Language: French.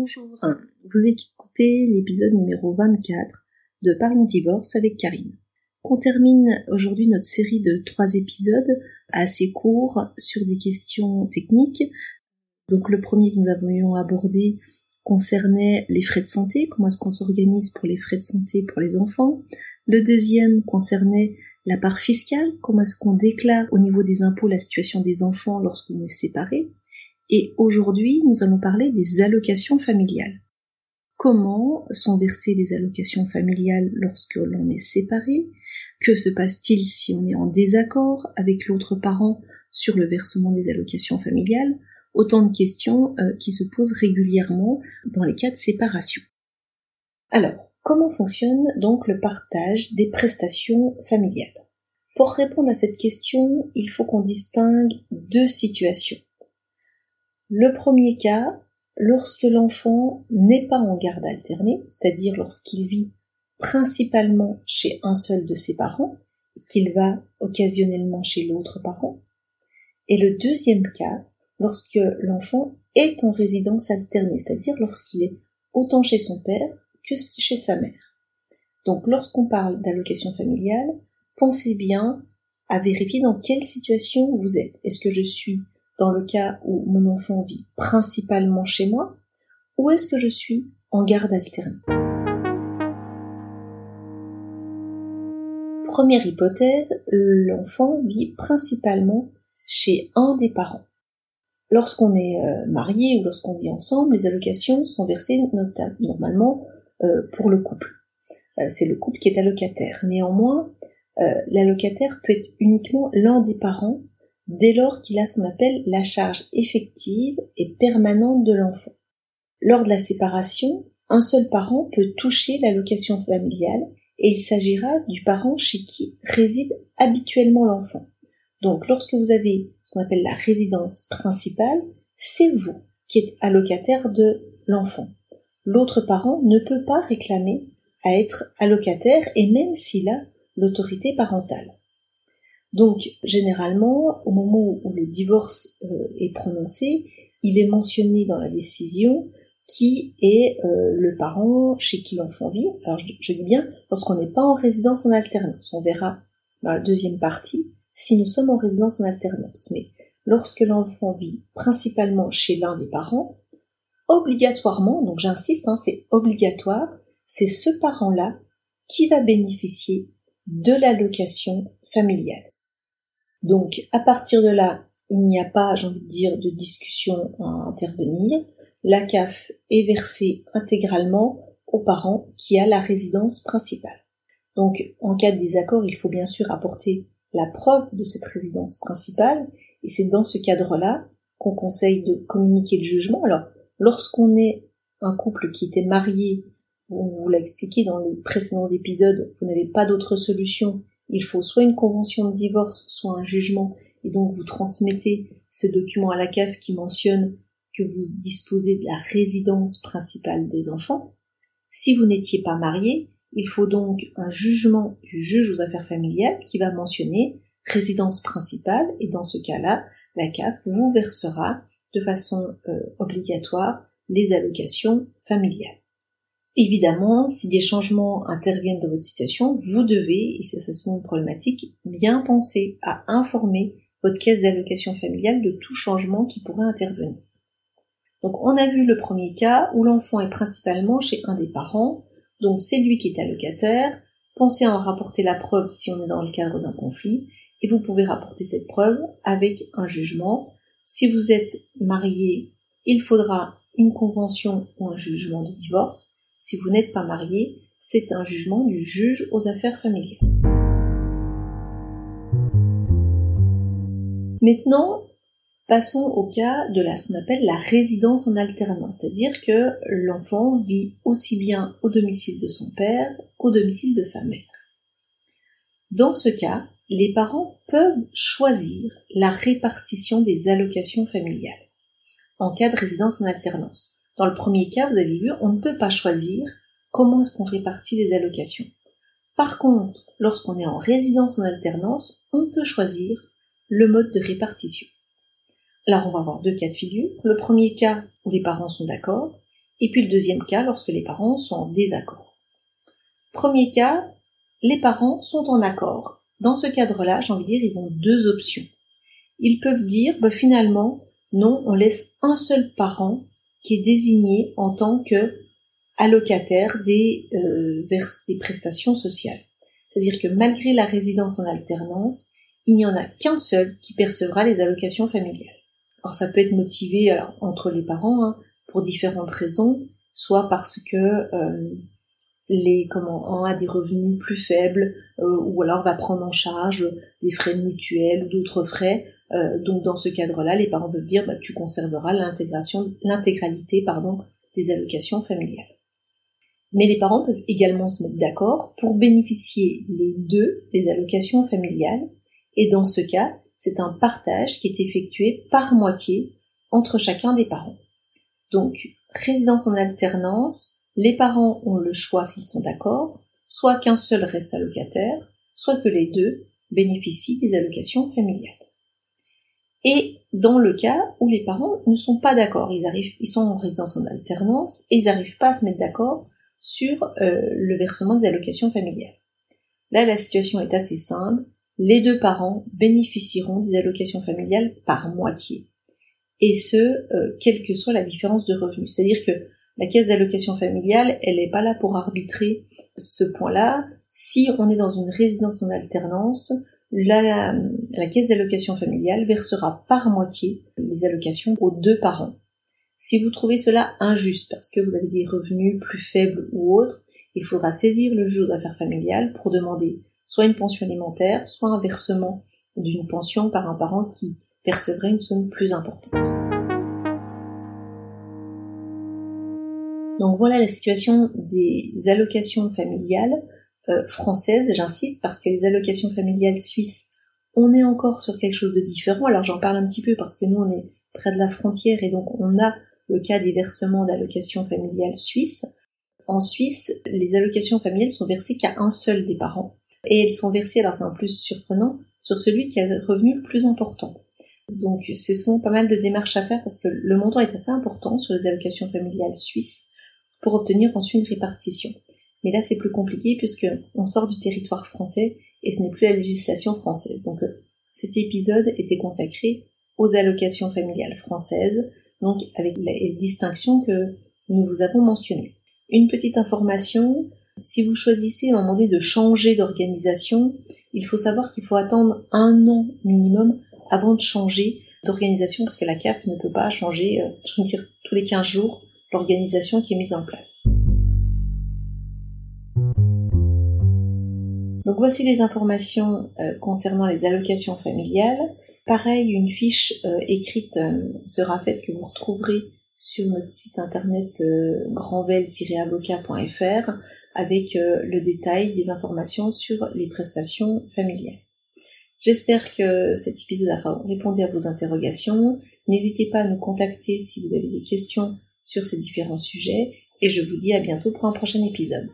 Bonjour, vous écoutez l'épisode numéro 24 de Parlons divorce avec Karine. On termine aujourd'hui notre série de trois épisodes assez courts sur des questions techniques. Donc le premier que nous avions abordé concernait les frais de santé, comment est-ce qu'on s'organise pour les frais de santé pour les enfants. Le deuxième concernait la part fiscale, comment est-ce qu'on déclare au niveau des impôts la situation des enfants lorsqu'on est séparé. Et aujourd'hui, nous allons parler des allocations familiales. Comment sont versées les allocations familiales lorsque l'on est séparé? Que se passe-t-il si on est en désaccord avec l'autre parent sur le versement des allocations familiales? Autant de questions euh, qui se posent régulièrement dans les cas de séparation. Alors, comment fonctionne donc le partage des prestations familiales? Pour répondre à cette question, il faut qu'on distingue deux situations. Le premier cas, lorsque l'enfant n'est pas en garde alternée, c'est-à-dire lorsqu'il vit principalement chez un seul de ses parents et qu'il va occasionnellement chez l'autre parent. Et le deuxième cas, lorsque l'enfant est en résidence alternée, c'est-à-dire lorsqu'il est autant chez son père que chez sa mère. Donc lorsqu'on parle d'allocation familiale, pensez bien à vérifier dans quelle situation vous êtes. Est-ce que je suis dans le cas où mon enfant vit principalement chez moi, ou est-ce que je suis en garde alternée? Première hypothèse, l'enfant vit principalement chez un des parents. Lorsqu'on est euh, marié ou lorsqu'on vit ensemble, les allocations sont versées normalement euh, pour le couple. Euh, c'est le couple qui est allocataire. Néanmoins, l'allocataire peut être uniquement l'un des parents dès lors qu'il a ce qu'on appelle la charge effective et permanente de l'enfant. Lors de la séparation, un seul parent peut toucher l'allocation familiale et il s'agira du parent chez qui réside habituellement l'enfant. Donc lorsque vous avez ce qu'on appelle la résidence principale, c'est vous qui êtes allocataire de l'enfant. L'autre parent ne peut pas réclamer à être allocataire et même s'il a l'autorité parentale. Donc, généralement, au moment où le divorce euh, est prononcé, il est mentionné dans la décision qui est euh, le parent chez qui l'enfant vit. Alors, je, dis bien, lorsqu'on n'est pas en résidence en alternance. On verra dans la deuxième partie si nous sommes en résidence en alternance. Mais lorsque l'enfant vit principalement chez l'un des parents, obligatoirement, donc j'insiste, hein, c'est obligatoire, c'est ce parent-là qui va bénéficier de l'allocation familiale. Donc, à partir de là, il n'y a pas, j'ai envie de dire, de discussion à intervenir. La CAF est versée intégralement aux parents qui a la résidence principale. Donc, en cas de désaccord, il faut bien sûr apporter la preuve de cette résidence principale, et c'est dans ce cadre-là qu'on conseille de communiquer le jugement. Alors, lorsqu'on est un couple qui était marié, on vous l'a expliqué dans les précédents épisodes, vous n'avez pas d'autre solution il faut soit une convention de divorce, soit un jugement, et donc vous transmettez ce document à la CAF qui mentionne que vous disposez de la résidence principale des enfants. Si vous n'étiez pas marié, il faut donc un jugement du juge aux affaires familiales qui va mentionner résidence principale, et dans ce cas-là, la CAF vous versera de façon euh, obligatoire les allocations familiales. Évidemment, si des changements interviennent dans votre situation, vous devez, et c'est ça une problématique, bien penser à informer votre caisse d'allocation familiale de tout changement qui pourrait intervenir. Donc on a vu le premier cas où l'enfant est principalement chez un des parents, donc c'est lui qui est allocataire. Pensez à en rapporter la preuve si on est dans le cadre d'un conflit, et vous pouvez rapporter cette preuve avec un jugement. Si vous êtes marié, il faudra une convention ou un jugement de divorce. Si vous n'êtes pas marié, c'est un jugement du juge aux affaires familiales. Maintenant, passons au cas de ce qu'on appelle la résidence en alternance, c'est-à-dire que l'enfant vit aussi bien au domicile de son père qu'au domicile de sa mère. Dans ce cas, les parents peuvent choisir la répartition des allocations familiales en cas de résidence en alternance. Dans le premier cas, vous avez vu, on ne peut pas choisir comment est-ce qu'on répartit les allocations. Par contre, lorsqu'on est en résidence en alternance, on peut choisir le mode de répartition. Alors on va avoir deux cas de figure. Le premier cas où les parents sont d'accord Et puis le deuxième cas, lorsque les parents sont en désaccord. Premier cas, les parents sont en accord. Dans ce cadre-là, j'ai envie de dire, ils ont deux options. Ils peuvent dire, bah, finalement, non, on laisse un seul parent qui est désigné en tant que allocataire des, euh, des prestations sociales. C'est-à-dire que malgré la résidence en alternance, il n'y en a qu'un seul qui percevra les allocations familiales. Alors ça peut être motivé entre les parents hein, pour différentes raisons, soit parce que euh, les comment un a des revenus plus faibles euh, ou alors va prendre en charge des frais mutuels ou d'autres frais. Euh, donc dans ce cadre-là, les parents peuvent dire bah, tu conserveras l'intégration l'intégralité pardon des allocations familiales. Mais les parents peuvent également se mettre d'accord pour bénéficier les deux des allocations familiales et dans ce cas, c'est un partage qui est effectué par moitié entre chacun des parents. Donc, résidence en alternance, les parents ont le choix s'ils sont d'accord, soit qu'un seul reste allocataire, soit que les deux bénéficient des allocations familiales. Et dans le cas où les parents ne sont pas d'accord, ils arrivent, ils sont en résidence en alternance et ils n'arrivent pas à se mettre d'accord sur euh, le versement des allocations familiales. Là, la situation est assez simple. Les deux parents bénéficieront des allocations familiales par moitié. Et ce, euh, quelle que soit la différence de revenus. C'est-à-dire que la caisse d'allocation familiale, elle n'est pas là pour arbitrer ce point-là. Si on est dans une résidence en alternance, la, caisse d'allocation familiale versera par moitié les allocations aux deux parents. Si vous trouvez cela injuste parce que vous avez des revenus plus faibles ou autres, il faudra saisir le juge aux affaires familiales pour demander soit une pension alimentaire, soit un versement d'une pension par un parent qui percevrait une somme plus importante. Donc voilà la situation des allocations familiales euh, françaises, j'insiste, parce que les allocations familiales suisses, on est encore sur quelque chose de différent. Alors j'en parle un petit peu parce que nous on est près de la frontière et donc on a le cas des versements d'allocations familiales suisses. En Suisse, les allocations familiales sont versées qu'à un seul des parents. Et elles sont versées, alors c'est un plus surprenant, sur celui qui a le revenu le plus important. Donc c'est souvent pas mal de démarches à faire parce que le montant est assez important sur les allocations familiales suisses pour obtenir ensuite une répartition. Mais là c'est plus compliqué puisque on sort du territoire français et ce n'est plus la législation française. Donc cet épisode était consacré aux allocations familiales françaises, donc avec les distinctions que nous vous avons mentionnées. Une petite information, si vous choisissez à un moment donné de changer d'organisation, il faut savoir qu'il faut attendre un an minimum avant de changer d'organisation parce que la CAF ne peut pas changer, euh, je veux dire, tous les 15 jours l'organisation qui est mise en place. Donc voici les informations euh, concernant les allocations familiales. Pareil, une fiche euh, écrite euh, sera faite que vous retrouverez sur notre site internet grandvel-avocat.fr avec le détail des informations sur les prestations familiales. J'espère que cet épisode a répondu à vos interrogations. N'hésitez pas à nous contacter si vous avez des questions sur ces différents sujets et je vous dis à bientôt pour un prochain épisode.